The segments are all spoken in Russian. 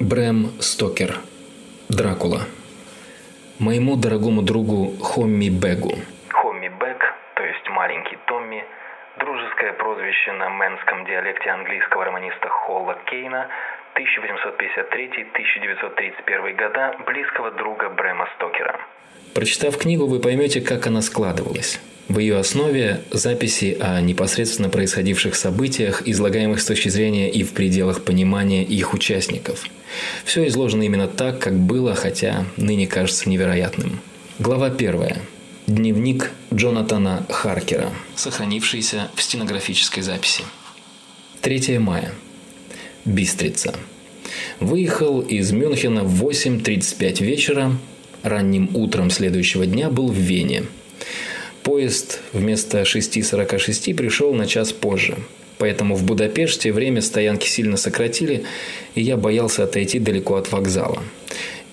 Брэм Стокер. Дракула. Моему дорогому другу Хомми Бегу. Хомми Бэг, то есть маленький Томми, дружеское прозвище на мэнском диалекте английского романиста Холла Кейна 1853-1931 года, близкого друга Брэма Стокера. Прочитав книгу, вы поймете, как она складывалась. В ее основе записи о непосредственно происходивших событиях, излагаемых с точки зрения и в пределах понимания их участников. Все изложено именно так, как было, хотя ныне кажется невероятным. Глава первая. Дневник Джонатана Харкера, сохранившийся в стенографической записи. 3 мая. Бистрица. Выехал из Мюнхена в 8.35 вечера. Ранним утром следующего дня был в Вене – Поезд вместо 6.46 пришел на час позже. Поэтому в Будапеште время стоянки сильно сократили, и я боялся отойти далеко от вокзала.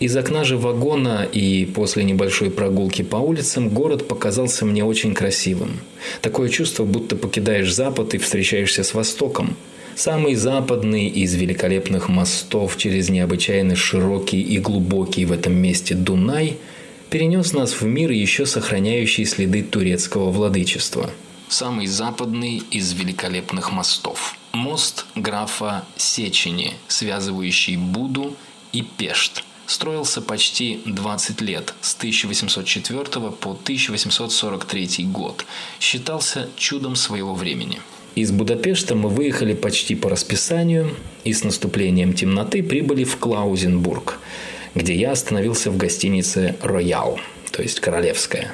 Из окна же вагона и после небольшой прогулки по улицам город показался мне очень красивым. Такое чувство, будто покидаешь Запад и встречаешься с Востоком. Самый западный из великолепных мостов через необычайно широкий и глубокий в этом месте Дунай – перенес нас в мир, еще сохраняющий следы турецкого владычества. Самый западный из великолепных мостов. Мост графа Сечени, связывающий Буду и Пешт – строился почти 20 лет, с 1804 по 1843 год. Считался чудом своего времени. Из Будапешта мы выехали почти по расписанию и с наступлением темноты прибыли в Клаузенбург – где я остановился в гостинице «Роял», то есть «Королевская».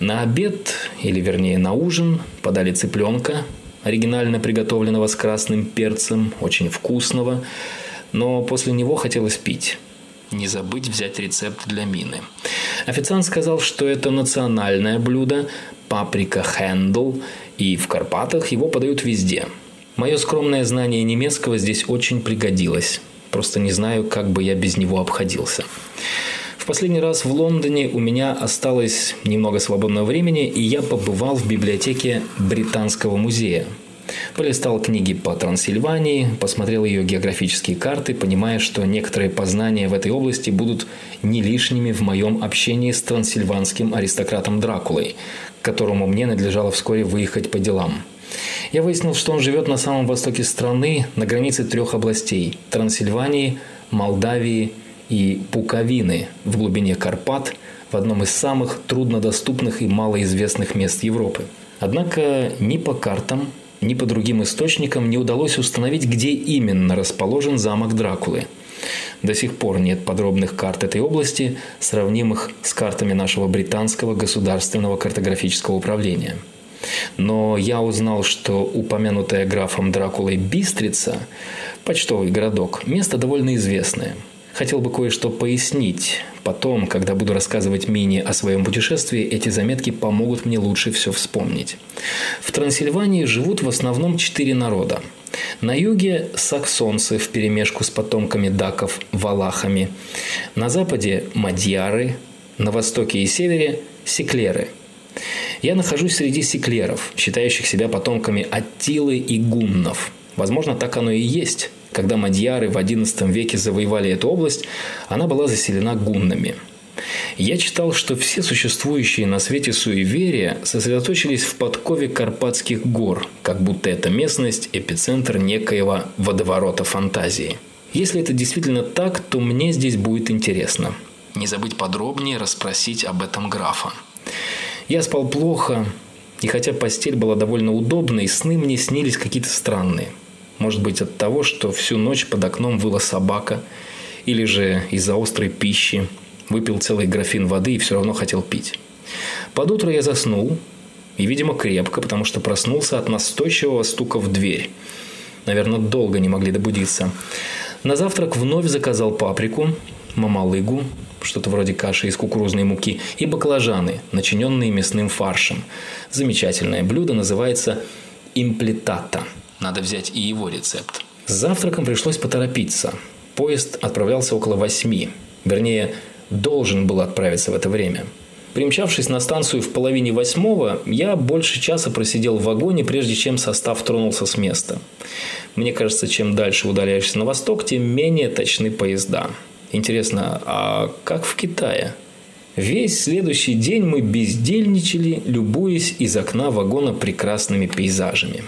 На обед, или вернее на ужин, подали цыпленка, оригинально приготовленного с красным перцем, очень вкусного, но после него хотелось пить. Не забыть взять рецепт для мины. Официант сказал, что это национальное блюдо, паприка хендл, и в Карпатах его подают везде. Мое скромное знание немецкого здесь очень пригодилось. Просто не знаю, как бы я без него обходился. В последний раз в Лондоне у меня осталось немного свободного времени, и я побывал в библиотеке Британского музея. Полистал книги по Трансильвании, посмотрел ее географические карты, понимая, что некоторые познания в этой области будут не лишними в моем общении с трансильванским аристократом Дракулой, которому мне надлежало вскоре выехать по делам – я выяснил, что он живет на самом востоке страны, на границе трех областей – Трансильвании, Молдавии и Пуковины в глубине Карпат, в одном из самых труднодоступных и малоизвестных мест Европы. Однако ни по картам, ни по другим источникам не удалось установить, где именно расположен замок Дракулы. До сих пор нет подробных карт этой области, сравнимых с картами нашего британского государственного картографического управления – но я узнал, что упомянутая графом Дракулой Бистрица, почтовый городок, место довольно известное. Хотел бы кое-что пояснить. Потом, когда буду рассказывать Мине о своем путешествии, эти заметки помогут мне лучше все вспомнить. В Трансильвании живут в основном четыре народа. На юге – саксонцы в перемешку с потомками даков – валахами. На западе – мадьяры. На востоке и севере – секлеры – я нахожусь среди секлеров, считающих себя потомками Аттилы и гуннов. Возможно, так оно и есть. Когда мадьяры в XI веке завоевали эту область, она была заселена гуннами. Я читал, что все существующие на свете суеверия сосредоточились в подкове Карпатских гор, как будто эта местность – эпицентр некоего водоворота фантазии. Если это действительно так, то мне здесь будет интересно. Не забыть подробнее расспросить об этом графа. Я спал плохо, и хотя постель была довольно удобной, сны мне снились какие-то странные. Может быть от того, что всю ночь под окном выла собака, или же из-за острой пищи. Выпил целый графин воды и все равно хотел пить. Под утро я заснул, и, видимо, крепко, потому что проснулся от настойчивого стука в дверь. Наверное, долго не могли добудиться. На завтрак вновь заказал паприку, мамалыгу, что-то вроде каши из кукурузной муки, и баклажаны, начиненные мясным фаршем. Замечательное блюдо называется имплетата. Надо взять и его рецепт. С завтраком пришлось поторопиться. Поезд отправлялся около восьми. Вернее, должен был отправиться в это время. Примчавшись на станцию в половине восьмого, я больше часа просидел в вагоне, прежде чем состав тронулся с места. Мне кажется, чем дальше удаляешься на восток, тем менее точны поезда. Интересно, а как в Китае? Весь следующий день мы бездельничали, любуясь из окна вагона прекрасными пейзажами.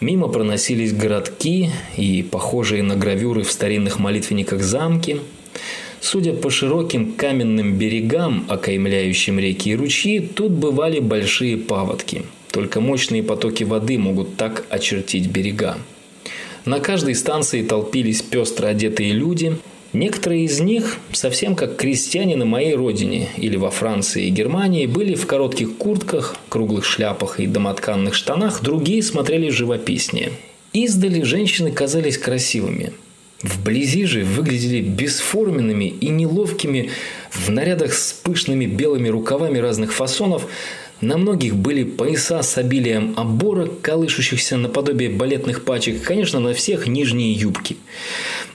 Мимо проносились городки и похожие на гравюры в старинных молитвенниках замки. Судя по широким каменным берегам, окаймляющим реки и ручьи, тут бывали большие паводки. Только мощные потоки воды могут так очертить берега. На каждой станции толпились пестро одетые люди – Некоторые из них, совсем как крестьяне на моей родине или во Франции и Германии, были в коротких куртках, круглых шляпах и домотканных штанах, другие смотрели живописнее. Издали женщины казались красивыми. Вблизи же выглядели бесформенными и неловкими в нарядах с пышными белыми рукавами разных фасонов – на многих были пояса с обилием оборок, колышущихся наподобие балетных пачек, конечно, на всех нижние юбки.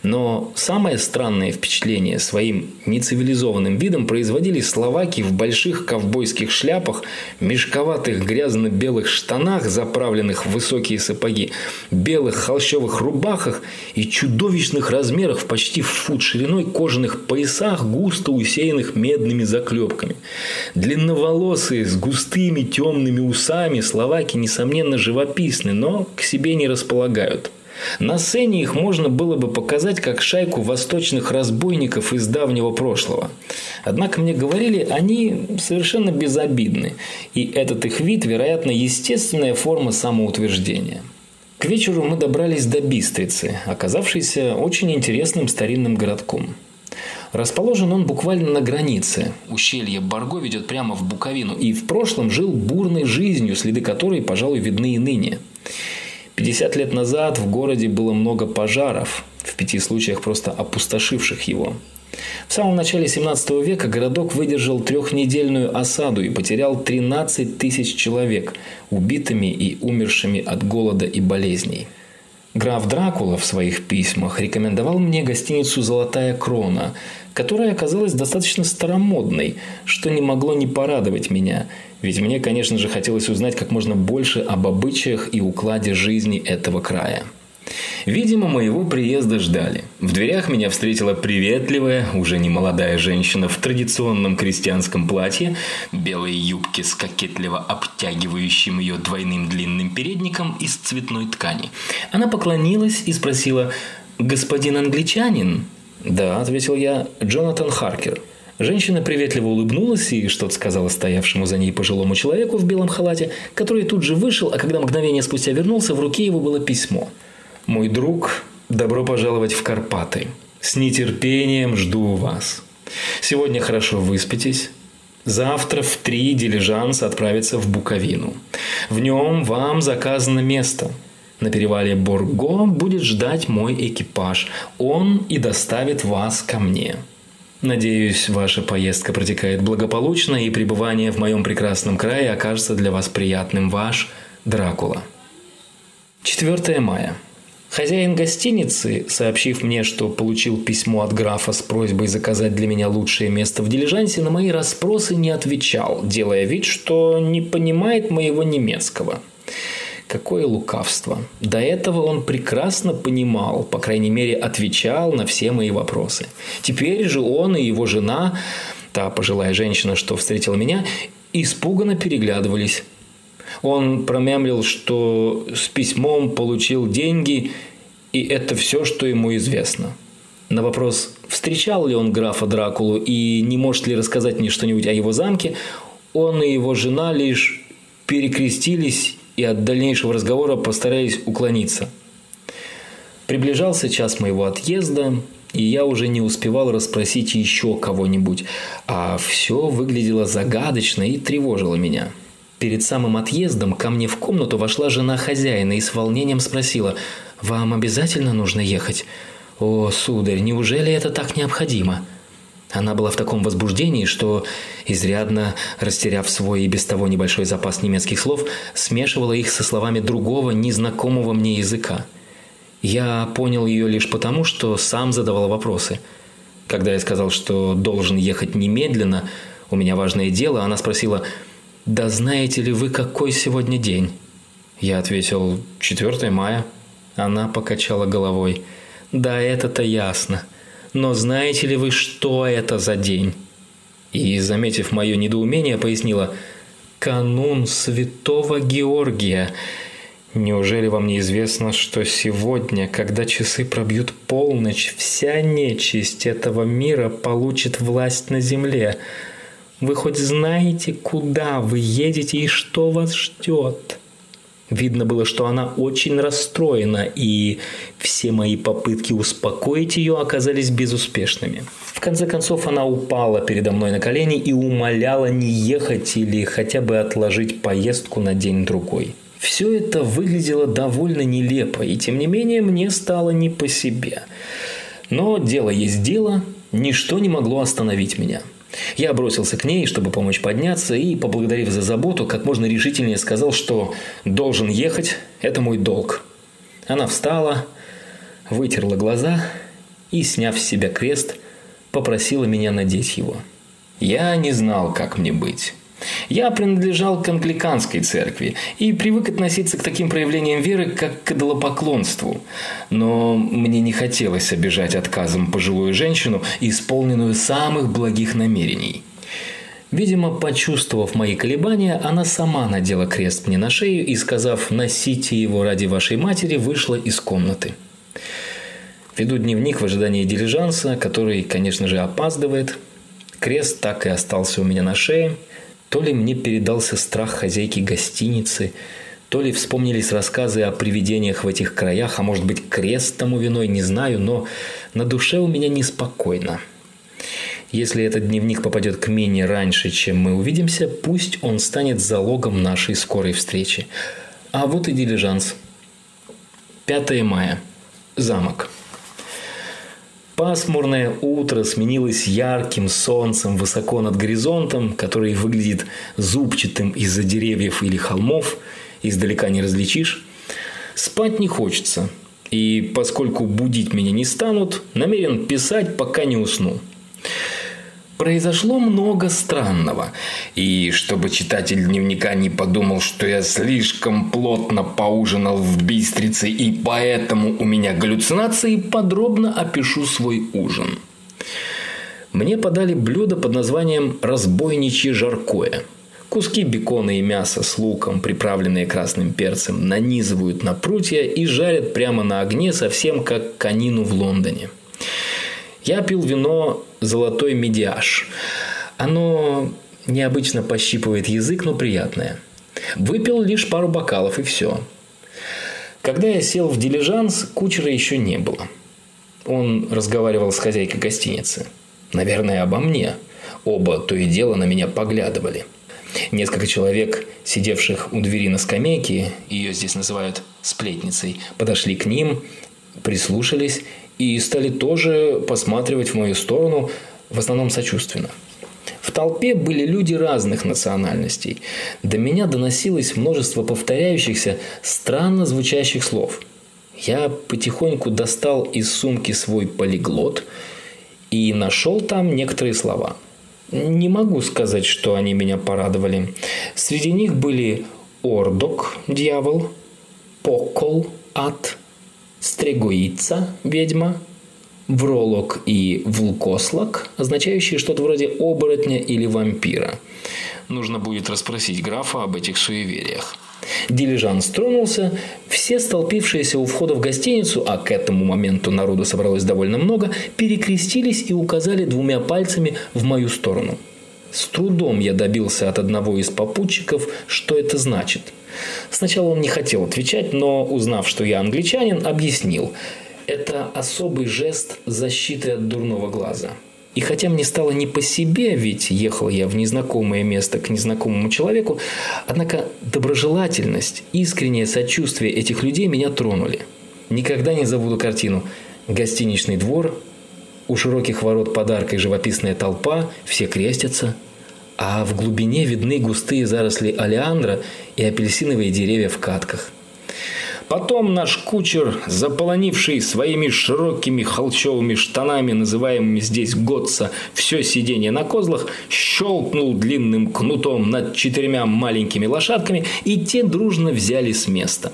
Но самое странное впечатление своим нецивилизованным видом производили словаки в больших ковбойских шляпах, мешковатых грязно-белых штанах, заправленных в высокие сапоги, белых холщовых рубахах и чудовищных размерах в почти фут шириной кожаных поясах, густо усеянных медными заклепками. Длинноволосые, с густыми темными усами словаки, несомненно, живописны, но к себе не располагают – на сцене их можно было бы показать как шайку восточных разбойников из давнего прошлого. Однако мне говорили, они совершенно безобидны, и этот их вид, вероятно, естественная форма самоутверждения. К вечеру мы добрались до Бистрицы, оказавшейся очень интересным старинным городком. Расположен он буквально на границе. Ущелье Барго ведет прямо в Буковину, и в прошлом жил бурной жизнью, следы которой, пожалуй, видны и ныне. 50 лет назад в городе было много пожаров, в пяти случаях просто опустошивших его. В самом начале 17 века городок выдержал трехнедельную осаду и потерял 13 тысяч человек, убитыми и умершими от голода и болезней. Граф Дракула в своих письмах рекомендовал мне гостиницу «Золотая крона», которая оказалась достаточно старомодной, что не могло не порадовать меня – ведь мне, конечно же, хотелось узнать как можно больше об обычаях и укладе жизни этого края. Видимо, моего приезда ждали. В дверях меня встретила приветливая, уже не молодая женщина в традиционном крестьянском платье, белой юбке с кокетливо обтягивающим ее двойным длинным передником из цветной ткани. Она поклонилась и спросила «Господин англичанин?» «Да», — ответил я, — «Джонатан Харкер». Женщина приветливо улыбнулась и что-то сказала стоявшему за ней пожилому человеку в белом халате, который тут же вышел, а когда мгновение спустя вернулся, в руке его было письмо. «Мой друг, добро пожаловать в Карпаты. С нетерпением жду вас. Сегодня хорошо выспитесь. Завтра в три дилижанс отправится в Буковину. В нем вам заказано место. На перевале Борго будет ждать мой экипаж. Он и доставит вас ко мне. Надеюсь, ваша поездка протекает благополучно и пребывание в моем прекрасном крае окажется для вас приятным. Ваш Дракула. 4 мая. Хозяин гостиницы, сообщив мне, что получил письмо от графа с просьбой заказать для меня лучшее место в дилижансе, на мои расспросы не отвечал, делая вид, что не понимает моего немецкого. Какое лукавство. До этого он прекрасно понимал, по крайней мере, отвечал на все мои вопросы. Теперь же он и его жена, та пожилая женщина, что встретила меня, испуганно переглядывались. Он промямлил, что с письмом получил деньги, и это все, что ему известно. На вопрос, встречал ли он графа Дракулу и не может ли рассказать мне что-нибудь о его замке, он и его жена лишь перекрестились и от дальнейшего разговора постарались уклониться. Приближался час моего отъезда, и я уже не успевал расспросить еще кого-нибудь, а все выглядело загадочно и тревожило меня. Перед самым отъездом ко мне в комнату вошла жена хозяина и с волнением спросила «Вам обязательно нужно ехать?» «О, сударь, неужели это так необходимо?» Она была в таком возбуждении, что, изрядно растеряв свой и без того небольшой запас немецких слов, смешивала их со словами другого, незнакомого мне языка. Я понял ее лишь потому, что сам задавал вопросы. Когда я сказал, что должен ехать немедленно, у меня важное дело, она спросила, «Да знаете ли вы, какой сегодня день?» Я ответил, «4 мая». Она покачала головой, «Да, это-то ясно. Но знаете ли вы, что это за день?» И, заметив мое недоумение, пояснила, «Канун святого Георгия. Неужели вам не известно, что сегодня, когда часы пробьют полночь, вся нечисть этого мира получит власть на земле? Вы хоть знаете, куда вы едете и что вас ждет?» Видно было, что она очень расстроена, и все мои попытки успокоить ее оказались безуспешными. В конце концов, она упала передо мной на колени и умоляла не ехать или хотя бы отложить поездку на день-другой. Все это выглядело довольно нелепо, и тем не менее мне стало не по себе. Но дело есть дело, ничто не могло остановить меня. Я бросился к ней, чтобы помочь подняться, и, поблагодарив за заботу, как можно решительнее сказал, что должен ехать, это мой долг. Она встала, вытерла глаза и, сняв с себя крест, попросила меня надеть его. Я не знал, как мне быть. Я принадлежал к англиканской церкви и привык относиться к таким проявлениям веры, как к идолопоклонству. Но мне не хотелось обижать отказом пожилую женщину, исполненную самых благих намерений. Видимо, почувствовав мои колебания, она сама надела крест мне на шею и, сказав «носите его ради вашей матери», вышла из комнаты. Веду дневник в ожидании дилижанса, который, конечно же, опаздывает. Крест так и остался у меня на шее – то ли мне передался страх хозяйки гостиницы, то ли вспомнились рассказы о привидениях в этих краях, а может быть крест тому виной, не знаю, но на душе у меня неспокойно. Если этот дневник попадет к Мине раньше, чем мы увидимся, пусть он станет залогом нашей скорой встречи. А вот и дилижанс. 5 мая. Замок. Пасмурное утро сменилось ярким солнцем высоко над горизонтом, который выглядит зубчатым из-за деревьев или холмов, издалека не различишь. Спать не хочется, и поскольку будить меня не станут, намерен писать, пока не усну произошло много странного. И чтобы читатель дневника не подумал, что я слишком плотно поужинал в Бистрице и поэтому у меня галлюцинации, подробно опишу свой ужин. Мне подали блюдо под названием «разбойничье жаркое». Куски бекона и мяса с луком, приправленные красным перцем, нанизывают на прутья и жарят прямо на огне, совсем как конину в Лондоне – я пил вино «Золотой медиаж». Оно необычно пощипывает язык, но приятное. Выпил лишь пару бокалов и все. Когда я сел в дилижанс, кучера еще не было. Он разговаривал с хозяйкой гостиницы. Наверное, обо мне. Оба то и дело на меня поглядывали. Несколько человек, сидевших у двери на скамейке, ее здесь называют сплетницей, подошли к ним, прислушались и стали тоже посматривать в мою сторону, в основном сочувственно. В толпе были люди разных национальностей. До меня доносилось множество повторяющихся, странно звучащих слов. Я потихоньку достал из сумки свой полиглот и нашел там некоторые слова. Не могу сказать, что они меня порадовали. Среди них были «ордок» – дьявол, «покол» – ад, стрегуица – ведьма, вролог и вулкослак, означающие что-то вроде оборотня или вампира. Нужно будет расспросить графа об этих суевериях. Дилижанс тронулся, все столпившиеся у входа в гостиницу, а к этому моменту народу собралось довольно много, перекрестились и указали двумя пальцами в мою сторону. С трудом я добился от одного из попутчиков, что это значит – Сначала он не хотел отвечать, но, узнав, что я англичанин, объяснил. Это особый жест защиты от дурного глаза. И хотя мне стало не по себе, ведь ехал я в незнакомое место к незнакомому человеку, однако доброжелательность, искреннее сочувствие этих людей меня тронули. Никогда не забуду картину. Гостиничный двор, у широких ворот подарка и живописная толпа, все крестятся – а в глубине видны густые заросли алиандра и апельсиновые деревья в катках. Потом наш кучер, заполонивший своими широкими холчевыми штанами, называемыми здесь Готса, все сиденье на козлах, щелкнул длинным кнутом над четырьмя маленькими лошадками, и те дружно взяли с места.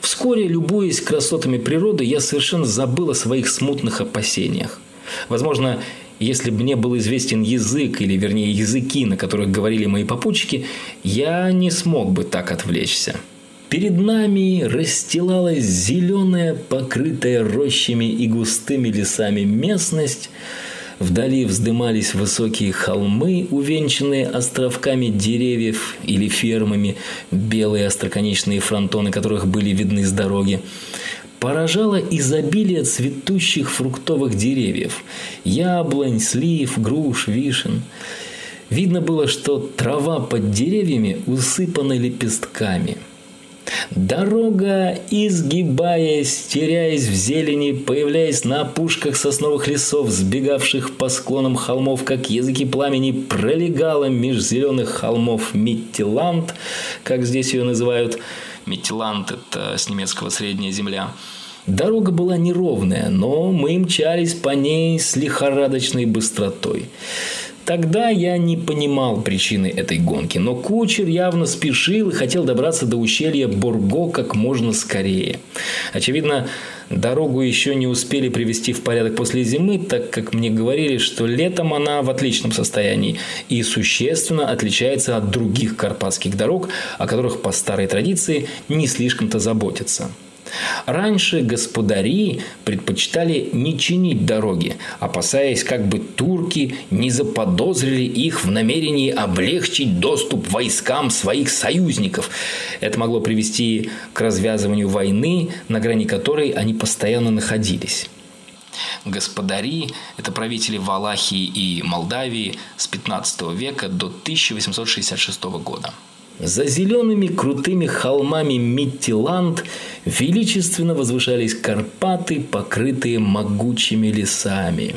Вскоре, любуясь красотами природы, я совершенно забыл о своих смутных опасениях. Возможно, если бы мне был известен язык, или вернее языки, на которых говорили мои попутчики, я не смог бы так отвлечься. Перед нами расстилалась зеленая, покрытая рощами и густыми лесами местность. Вдали вздымались высокие холмы, увенчанные островками деревьев или фермами, белые остроконечные фронтоны которых были видны с дороги. Поражало изобилие цветущих фруктовых деревьев – яблонь, слив, груш, вишен. Видно было, что трава под деревьями усыпана лепестками – Дорога, изгибаясь, теряясь в зелени, появляясь на опушках сосновых лесов, сбегавших по склонам холмов, как языки пламени, пролегала меж зеленых холмов Миттиланд, как здесь ее называют. Миттиланд – это с немецкого «средняя земля». Дорога была неровная, но мы мчались по ней с лихорадочной быстротой. Тогда я не понимал причины этой гонки, но кучер явно спешил и хотел добраться до ущелья Бурго как можно скорее. Очевидно, дорогу еще не успели привести в порядок после зимы, так как мне говорили, что летом она в отличном состоянии и существенно отличается от других карпатских дорог, о которых по старой традиции не слишком-то заботятся. Раньше господари предпочитали не чинить дороги, опасаясь, как бы турки не заподозрили их в намерении облегчить доступ войскам своих союзников. Это могло привести к развязыванию войны, на грани которой они постоянно находились. Господари – это правители Валахии и Молдавии с 15 века до 1866 года. За зелеными крутыми холмами Миттиланд величественно возвышались Карпаты, покрытые могучими лесами.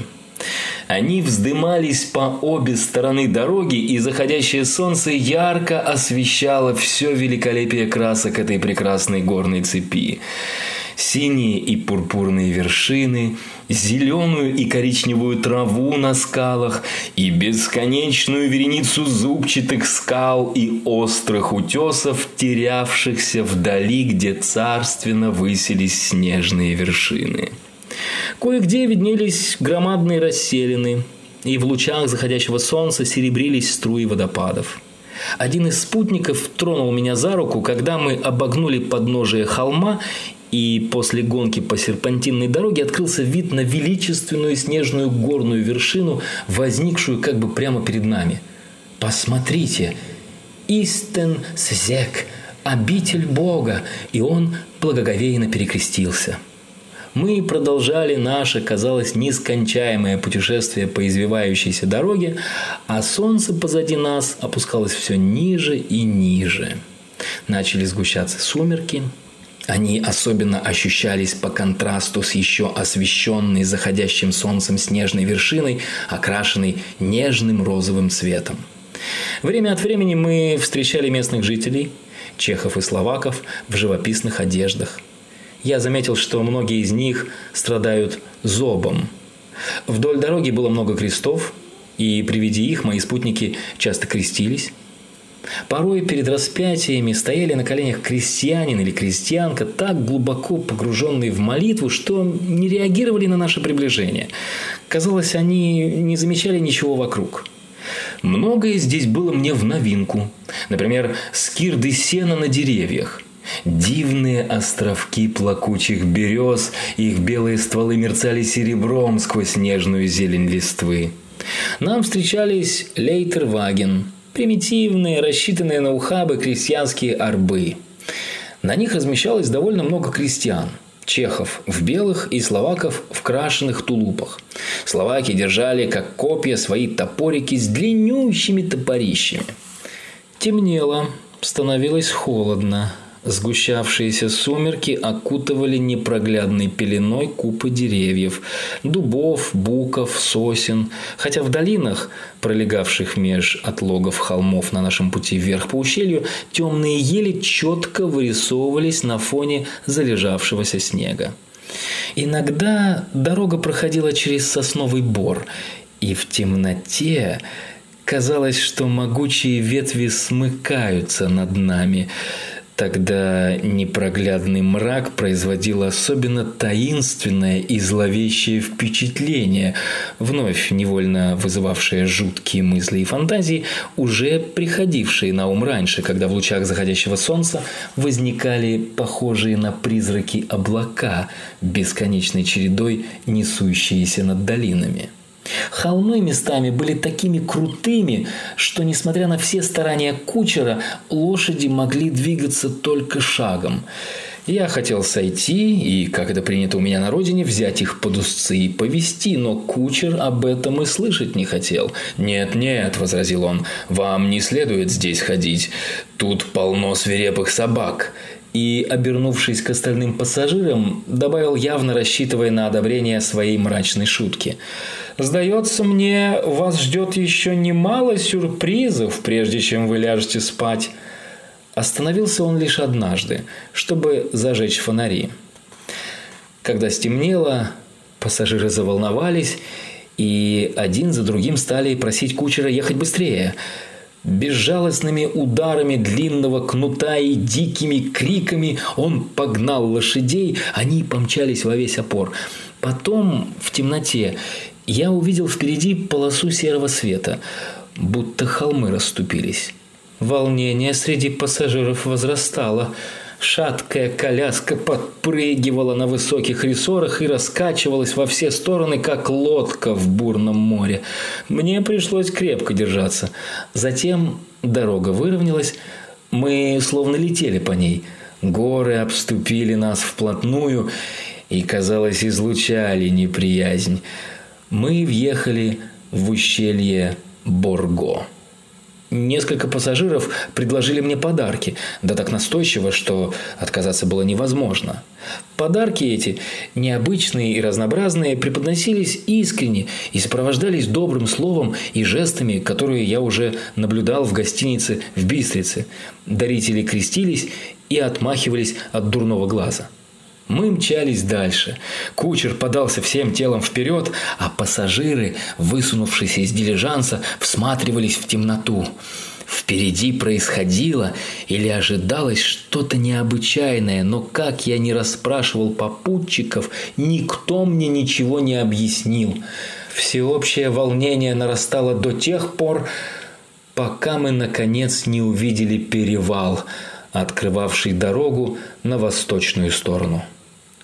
Они вздымались по обе стороны дороги, и заходящее солнце ярко освещало все великолепие красок этой прекрасной горной цепи синие и пурпурные вершины, зеленую и коричневую траву на скалах и бесконечную вереницу зубчатых скал и острых утесов, терявшихся вдали, где царственно высились снежные вершины. Кое-где виднелись громадные расселины, и в лучах заходящего солнца серебрились струи водопадов. Один из спутников тронул меня за руку, когда мы обогнули подножие холма и после гонки по серпантинной дороге открылся вид на величественную снежную горную вершину, возникшую как бы прямо перед нами. Посмотрите, Истен Сзек, обитель Бога, и он благоговейно перекрестился. Мы продолжали наше, казалось, нескончаемое путешествие по извивающейся дороге, а солнце позади нас опускалось все ниже и ниже. Начали сгущаться сумерки – они особенно ощущались по контрасту с еще освещенной заходящим солнцем снежной вершиной, окрашенной нежным розовым цветом. Время от времени мы встречали местных жителей, чехов и словаков, в живописных одеждах. Я заметил, что многие из них страдают зобом. Вдоль дороги было много крестов, и при виде их мои спутники часто крестились. Порой перед распятиями стояли на коленях крестьянин или крестьянка, так глубоко погруженные в молитву, что не реагировали на наше приближение. Казалось, они не замечали ничего вокруг. Многое здесь было мне в новинку. Например, скирды сена на деревьях. Дивные островки плакучих берез, их белые стволы мерцали серебром сквозь нежную зелень листвы. Нам встречались Лейтерваген, примитивные, рассчитанные на ухабы крестьянские арбы. На них размещалось довольно много крестьян – чехов в белых и словаков в крашеных тулупах. Словаки держали, как копья, свои топорики с длиннющими топорищами. Темнело, становилось холодно. Сгущавшиеся сумерки окутывали непроглядной пеленой купы деревьев, дубов, буков, сосен, хотя в долинах, пролегавших меж отлогов холмов на нашем пути вверх по ущелью, темные ели четко вырисовывались на фоне залежавшегося снега. Иногда дорога проходила через сосновый бор, и в темноте казалось, что могучие ветви смыкаются над нами – Тогда непроглядный мрак производил особенно таинственное и зловещее впечатление, вновь невольно вызывавшее жуткие мысли и фантазии, уже приходившие на ум раньше, когда в лучах заходящего солнца возникали похожие на призраки облака, бесконечной чередой несущиеся над долинами. Холмы местами были такими крутыми, что, несмотря на все старания кучера, лошади могли двигаться только шагом. Я хотел сойти и, как это принято у меня на родине, взять их под узцы и повести, но кучер об этом и слышать не хотел. «Нет-нет», – возразил он, – «вам не следует здесь ходить. Тут полно свирепых собак и, обернувшись к остальным пассажирам, добавил, явно рассчитывая на одобрение своей мрачной шутки. «Сдается мне, вас ждет еще немало сюрпризов, прежде чем вы ляжете спать». Остановился он лишь однажды, чтобы зажечь фонари. Когда стемнело, пассажиры заволновались и один за другим стали просить кучера ехать быстрее – Безжалостными ударами длинного кнута и дикими криками он погнал лошадей, они помчались во весь опор. Потом, в темноте, я увидел впереди полосу серого света, будто холмы расступились. Волнение среди пассажиров возрастало – Шаткая коляска подпрыгивала на высоких рессорах и раскачивалась во все стороны, как лодка в бурном море. Мне пришлось крепко держаться. Затем дорога выровнялась, мы словно летели по ней. Горы обступили нас вплотную и, казалось, излучали неприязнь. Мы въехали в ущелье Борго. Несколько пассажиров предложили мне подарки, да так настойчиво, что отказаться было невозможно. Подарки эти, необычные и разнообразные, преподносились искренне и сопровождались добрым словом и жестами, которые я уже наблюдал в гостинице в Бистрице. Дарители крестились и отмахивались от дурного глаза. Мы мчались дальше. Кучер подался всем телом вперед, а пассажиры, высунувшись из дилижанса, всматривались в темноту. Впереди происходило или ожидалось что-то необычайное, но как я не расспрашивал попутчиков, никто мне ничего не объяснил. Всеобщее волнение нарастало до тех пор, пока мы, наконец, не увидели перевал, открывавший дорогу на восточную сторону.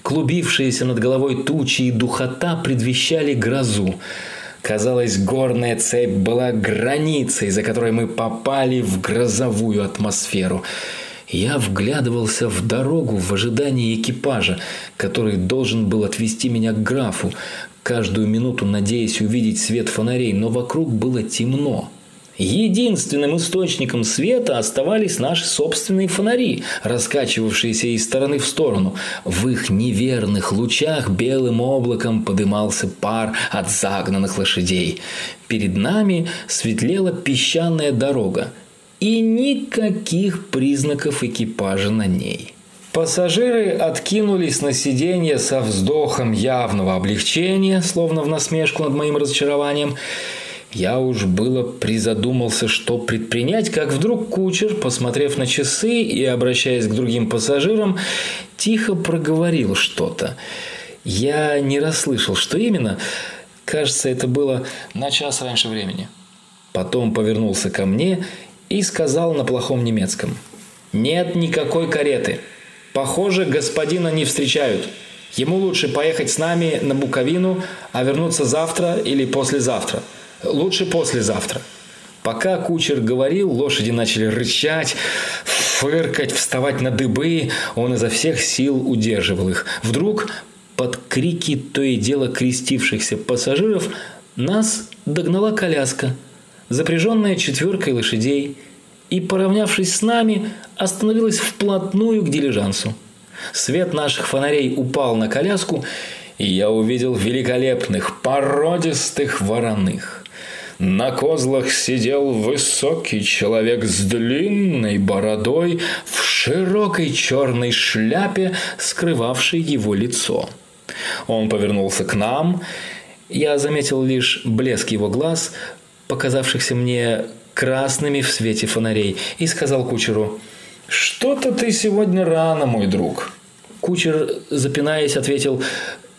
Клубившиеся над головой тучи и духота предвещали грозу. Казалось, горная цепь была границей, за которой мы попали в грозовую атмосферу. Я вглядывался в дорогу в ожидании экипажа, который должен был отвезти меня к графу, каждую минуту надеясь увидеть свет фонарей, но вокруг было темно. Единственным источником света оставались наши собственные фонари, раскачивавшиеся из стороны в сторону. В их неверных лучах белым облаком подымался пар от загнанных лошадей. Перед нами светлела песчаная дорога, и никаких признаков экипажа на ней. Пассажиры откинулись на сиденье со вздохом явного облегчения, словно в насмешку над моим разочарованием – я уж было призадумался, что предпринять, как вдруг кучер, посмотрев на часы и обращаясь к другим пассажирам, тихо проговорил что-то. Я не расслышал, что именно. Кажется, это было на час раньше времени. Потом повернулся ко мне и сказал на плохом немецком. «Нет никакой кареты. Похоже, господина не встречают. Ему лучше поехать с нами на Буковину, а вернуться завтра или послезавтра». Лучше послезавтра. Пока кучер говорил, лошади начали рычать, фыркать, вставать на дыбы. Он изо всех сил удерживал их. Вдруг, под крики то и дело крестившихся пассажиров, нас догнала коляска, запряженная четверкой лошадей. и, поравнявшись с нами, остановилась вплотную к дилижансу. Свет наших фонарей упал на коляску, и я увидел великолепных, породистых вороных. На козлах сидел высокий человек с длинной бородой в широкой черной шляпе, скрывавшей его лицо. Он повернулся к нам. Я заметил лишь блеск его глаз, показавшихся мне красными в свете фонарей, и сказал кучеру «Что-то ты сегодня рано, мой друг». Кучер, запинаясь, ответил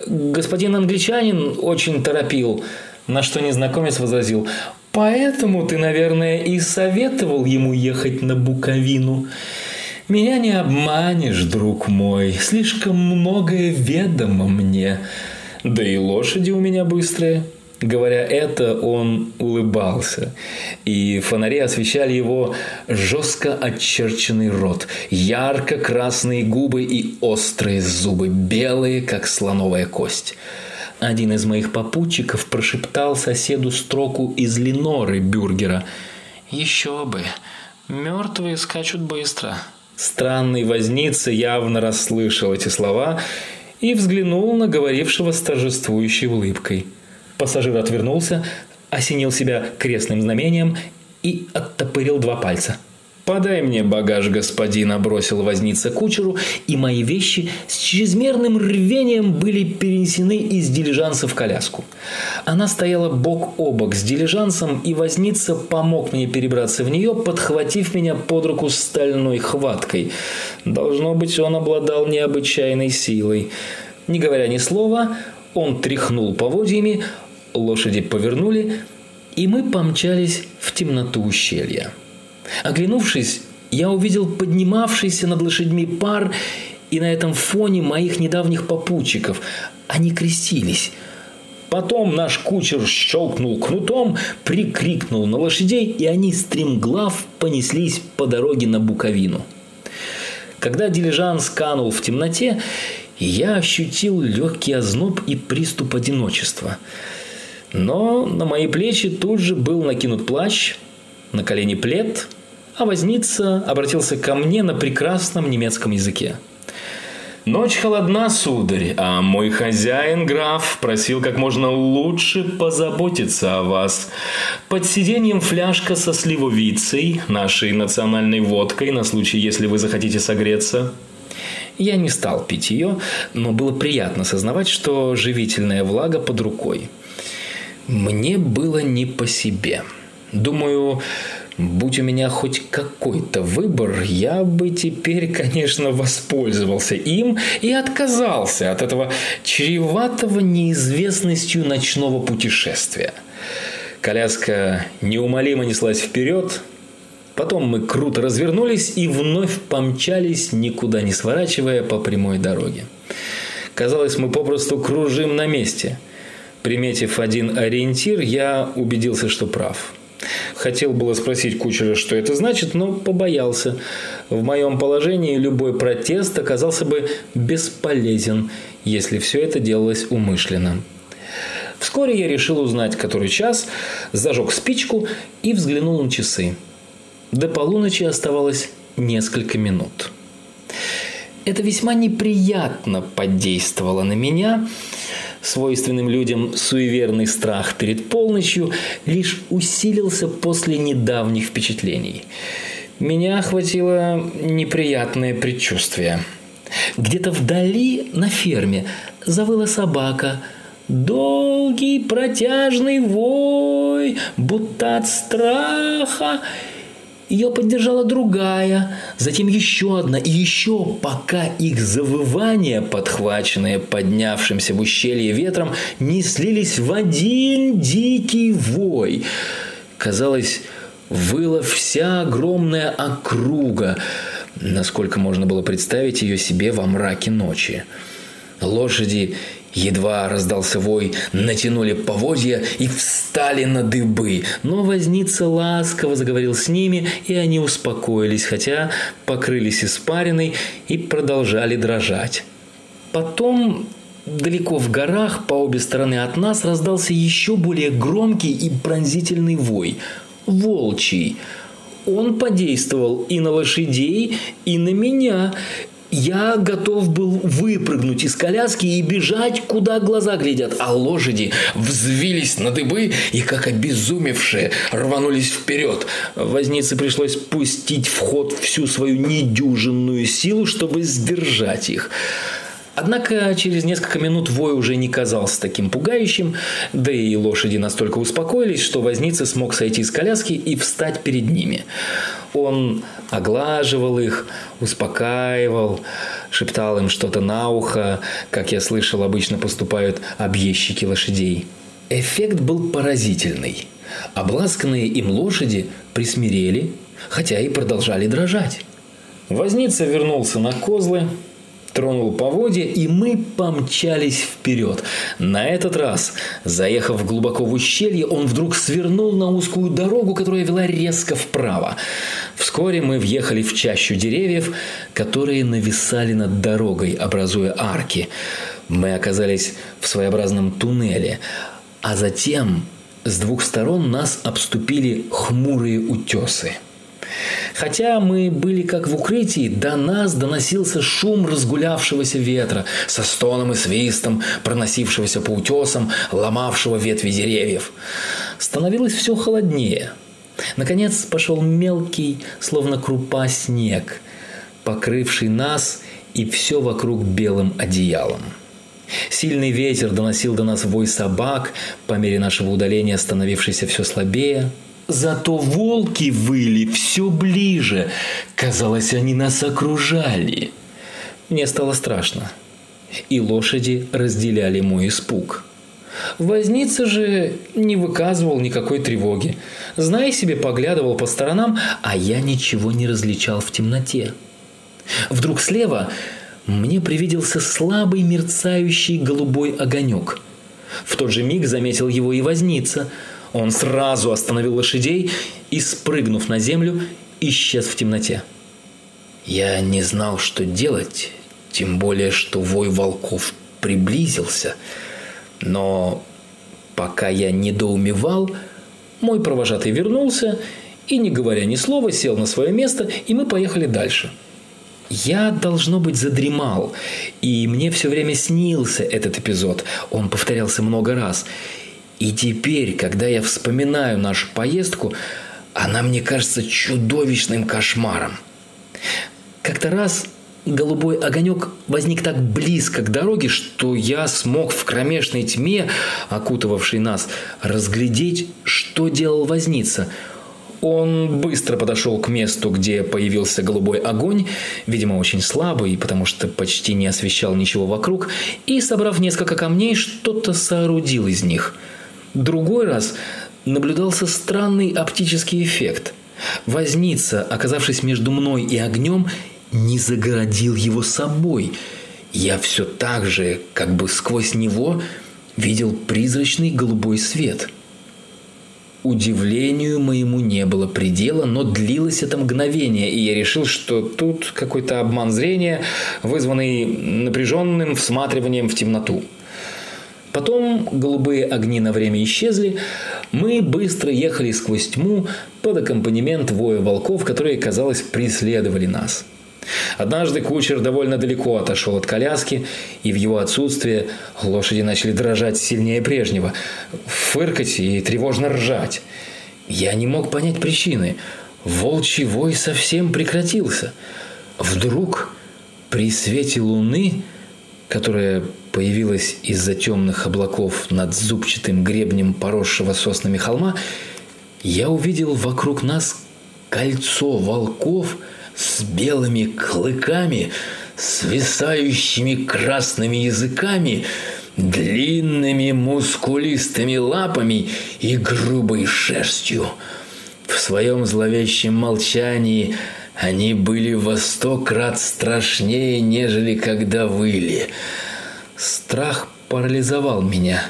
«Господин англичанин очень торопил», на что незнакомец возразил «Поэтому ты, наверное, и советовал ему ехать на Буковину». Меня не обманешь, друг мой, слишком многое ведомо мне. Да и лошади у меня быстрые. Говоря это, он улыбался, и фонари освещали его жестко очерченный рот, ярко-красные губы и острые зубы, белые, как слоновая кость. Один из моих попутчиков прошептал соседу строку из Леноры Бюргера. «Еще бы! Мертвые скачут быстро!» Странный возница явно расслышал эти слова и взглянул на говорившего с торжествующей улыбкой – Пассажир отвернулся, осенил себя крестным знамением и оттопырил два пальца. «Подай мне багаж, господина», – бросил возница кучеру, и мои вещи с чрезмерным рвением были перенесены из дилижанса в коляску. Она стояла бок о бок с дилижансом, и возница помог мне перебраться в нее, подхватив меня под руку стальной хваткой. Должно быть, он обладал необычайной силой. Не говоря ни слова, он тряхнул поводьями, лошади повернули, и мы помчались в темноту ущелья. Оглянувшись, я увидел поднимавшийся над лошадьми пар, и на этом фоне моих недавних попутчиков. Они крестились. Потом наш кучер щелкнул кнутом, прикрикнул на лошадей, и они стремглав понеслись по дороге на Буковину. Когда дилижанс канул в темноте, я ощутил легкий озноб и приступ одиночества – но на мои плечи тут же был накинут плащ, на колени плед, а возница обратился ко мне на прекрасном немецком языке. Ночь холодна, сударь, а мой хозяин, граф, просил как можно лучше позаботиться о вас. Под сиденьем фляжка со сливовицей, нашей национальной водкой, на случай, если вы захотите согреться. Я не стал пить ее, но было приятно сознавать, что живительная влага под рукой – мне было не по себе. Думаю, будь у меня хоть какой-то выбор, я бы теперь, конечно, воспользовался им и отказался от этого чреватого неизвестностью ночного путешествия. Коляска неумолимо неслась вперед, Потом мы круто развернулись и вновь помчались, никуда не сворачивая по прямой дороге. Казалось, мы попросту кружим на месте – Приметив один ориентир, я убедился, что прав. Хотел было спросить кучера, что это значит, но побоялся. В моем положении любой протест оказался бы бесполезен, если все это делалось умышленно. Вскоре я решил узнать, который час, зажег спичку и взглянул на часы. До полуночи оставалось несколько минут. Это весьма неприятно подействовало на меня – свойственным людям суеверный страх перед полночью лишь усилился после недавних впечатлений. Меня охватило неприятное предчувствие. Где-то вдали на ферме завыла собака – Долгий протяжный вой, будто от страха, ее поддержала другая, затем еще одна и еще, пока их завывания, подхваченные поднявшимся в ущелье ветром, не слились в один дикий вой. Казалось, выла вся огромная округа, насколько можно было представить ее себе во мраке ночи. Лошади Едва раздался вой, натянули поводья и встали на дыбы. Но возница ласково заговорил с ними, и они успокоились, хотя покрылись испариной и продолжали дрожать. Потом далеко в горах по обе стороны от нас раздался еще более громкий и пронзительный вой. Волчий. он подействовал и на лошадей, и на меня. Я готов был выпрыгнуть из коляски и бежать, куда глаза глядят, а лошади взвились на дыбы и, как обезумевшие, рванулись вперед. Вознице пришлось пустить в ход всю свою недюжинную силу, чтобы сдержать их. Однако через несколько минут вой уже не казался таким пугающим, да и лошади настолько успокоились, что возница смог сойти с коляски и встать перед ними. Он оглаживал их, успокаивал, шептал им что-то на ухо, как я слышал, обычно поступают объездчики лошадей. Эффект был поразительный. Обласканные им лошади присмирели, хотя и продолжали дрожать. Возница вернулся на козлы, тронул поводья, и мы помчались вперед. На этот раз, заехав глубоко в ущелье, он вдруг свернул на узкую дорогу, которая вела резко вправо. Вскоре мы въехали в чащу деревьев, которые нависали над дорогой, образуя арки. Мы оказались в своеобразном туннеле, а затем с двух сторон нас обступили хмурые утесы. Хотя мы были как в укрытии, до нас доносился шум разгулявшегося ветра со стоном и свистом, проносившегося по утесам, ломавшего ветви деревьев. Становилось все холоднее. Наконец пошел мелкий, словно крупа, снег, покрывший нас и все вокруг белым одеялом. Сильный ветер доносил до нас вой собак, по мере нашего удаления становившийся все слабее – Зато волки выли все ближе. Казалось, они нас окружали. Мне стало страшно. И лошади разделяли мой испуг. Возница же не выказывал никакой тревоги. Зная себе, поглядывал по сторонам, а я ничего не различал в темноте. Вдруг слева мне привиделся слабый мерцающий голубой огонек. В тот же миг заметил его и возница – он сразу остановил лошадей и, спрыгнув на землю, исчез в темноте. Я не знал, что делать, тем более, что вой волков приблизился. Но пока я недоумевал, мой провожатый вернулся и, не говоря ни слова, сел на свое место, и мы поехали дальше. Я, должно быть, задремал, и мне все время снился этот эпизод. Он повторялся много раз. И теперь, когда я вспоминаю нашу поездку, она мне кажется чудовищным кошмаром. Как-то раз голубой огонек возник так близко к дороге, что я смог в кромешной тьме, окутывавшей нас, разглядеть, что делал возница. Он быстро подошел к месту, где появился голубой огонь, видимо, очень слабый, потому что почти не освещал ничего вокруг, и, собрав несколько камней, что-то соорудил из них – Другой раз наблюдался странный оптический эффект. Возница, оказавшись между мной и огнем, не загородил его собой. Я все так же, как бы сквозь него, видел призрачный голубой свет. Удивлению моему не было предела, но длилось это мгновение, и я решил, что тут какой-то обман зрения, вызванный напряженным всматриванием в темноту. Потом голубые огни на время исчезли. Мы быстро ехали сквозь тьму под аккомпанемент воя волков, которые, казалось, преследовали нас. Однажды кучер довольно далеко отошел от коляски, и в его отсутствие лошади начали дрожать сильнее прежнего, фыркать и тревожно ржать. Я не мог понять причины. Волчий вой совсем прекратился. Вдруг при свете луны, которая появилась из-за темных облаков над зубчатым гребнем поросшего соснами холма, я увидел вокруг нас кольцо волков с белыми клыками, свисающими красными языками, длинными мускулистыми лапами и грубой шерстью. В своем зловещем молчании они были во сто крат страшнее, нежели когда выли. Страх парализовал меня.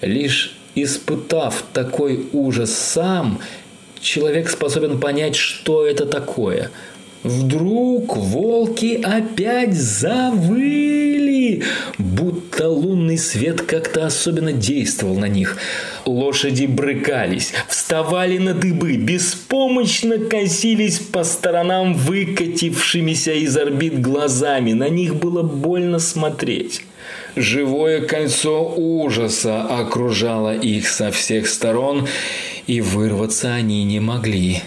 Лишь испытав такой ужас сам, человек способен понять, что это такое. Вдруг волки опять завыли, будто лунный свет как-то особенно действовал на них. Лошади брыкались, вставали на дыбы, беспомощно косились по сторонам выкатившимися из орбит глазами. На них было больно смотреть. Живое кольцо ужаса окружало их со всех сторон, и вырваться они не могли.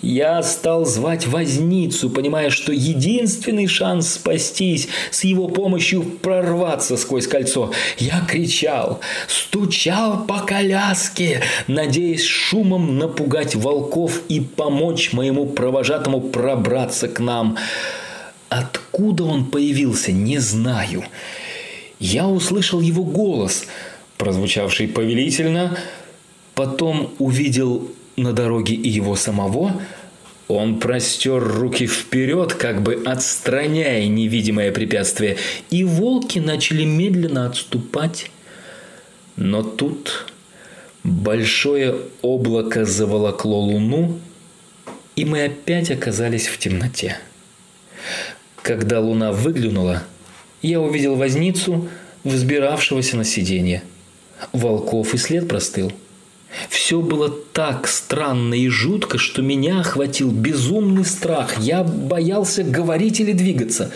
Я стал звать возницу, понимая, что единственный шанс спастись с его помощью прорваться сквозь кольцо. Я кричал, стучал по коляске, надеясь шумом напугать волков и помочь моему провожатому пробраться к нам. Откуда он появился, не знаю. Я услышал его голос, прозвучавший повелительно, потом увидел на дороге и его самого, он простер руки вперед, как бы отстраняя невидимое препятствие, и волки начали медленно отступать. Но тут большое облако заволокло луну, и мы опять оказались в темноте. Когда луна выглянула, я увидел возницу, взбиравшегося на сиденье. Волков и след простыл – все было так странно и жутко, что меня охватил безумный страх. Я боялся говорить или двигаться.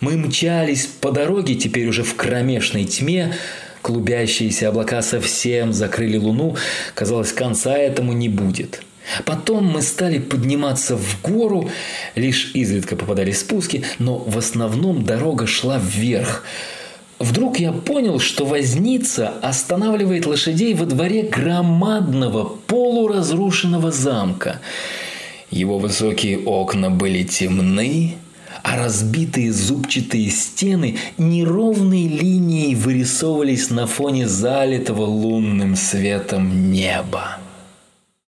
Мы мчались по дороге, теперь уже в кромешной тьме. Клубящиеся облака совсем закрыли луну. Казалось, конца этому не будет. Потом мы стали подниматься в гору, лишь изредка попадали спуски, но в основном дорога шла вверх – Вдруг я понял, что возница останавливает лошадей во дворе громадного полуразрушенного замка. Его высокие окна были темны, а разбитые зубчатые стены неровной линией вырисовывались на фоне залитого лунным светом неба.